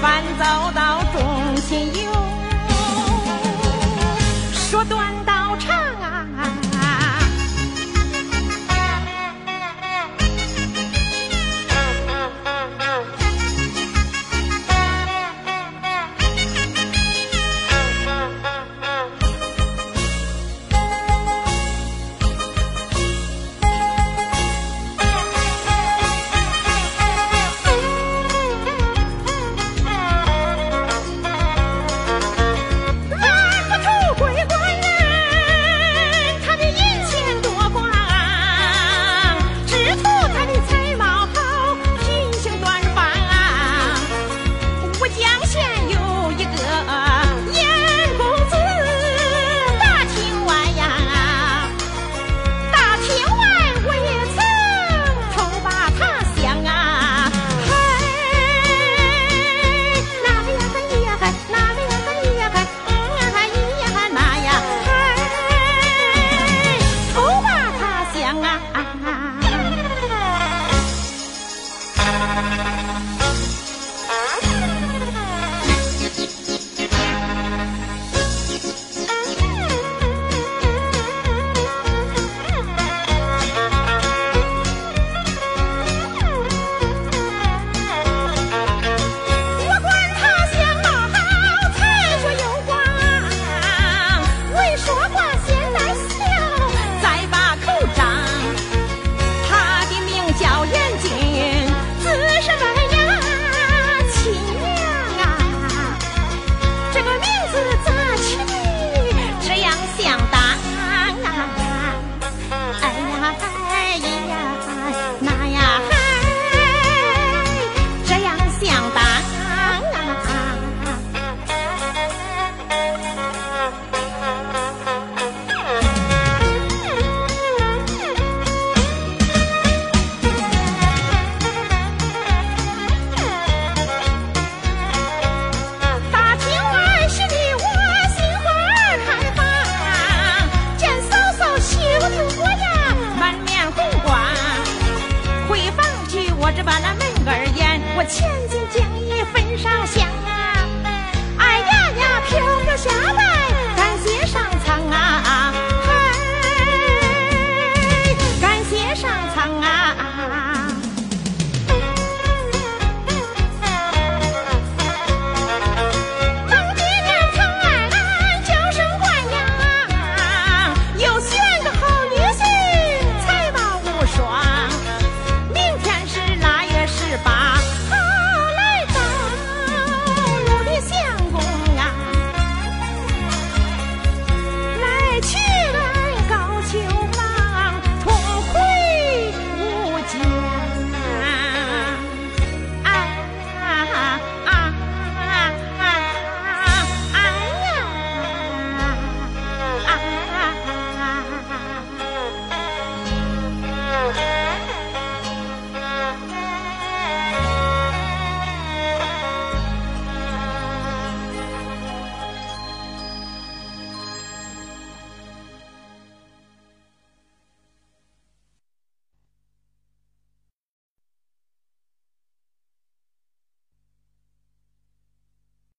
烦躁到中心。